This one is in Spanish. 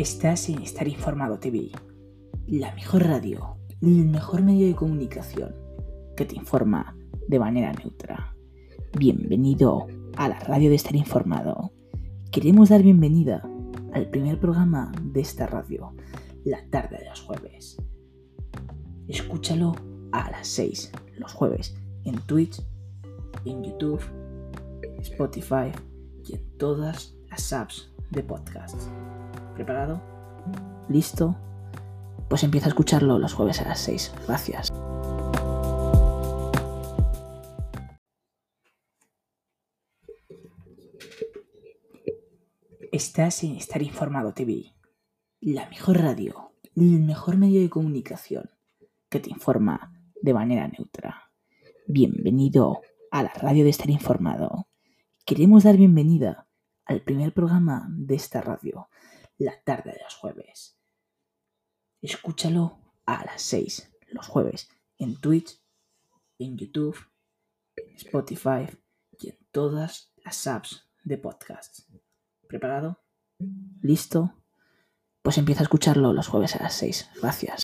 Estás en Estar Informado TV, la mejor radio, el mejor medio de comunicación que te informa de manera neutra. Bienvenido a la radio de Estar Informado. Queremos dar bienvenida al primer programa de esta radio, la tarde de los jueves. Escúchalo a las 6 los jueves en Twitch, en YouTube, Spotify y en todas las apps de podcast. ¿Preparado? ¿Listo? Pues empieza a escucharlo los jueves a las 6. Gracias. Estás en Estar Informado TV, la mejor radio, el mejor medio de comunicación que te informa de manera neutra. Bienvenido a la radio de Estar Informado. Queremos dar bienvenida al primer programa de esta radio, la tarde de los jueves. Escúchalo a las 6 los jueves en Twitch, en YouTube, en Spotify y en todas las apps de podcast. ¿Preparado? ¿Listo? Pues empieza a escucharlo los jueves a las 6. Gracias.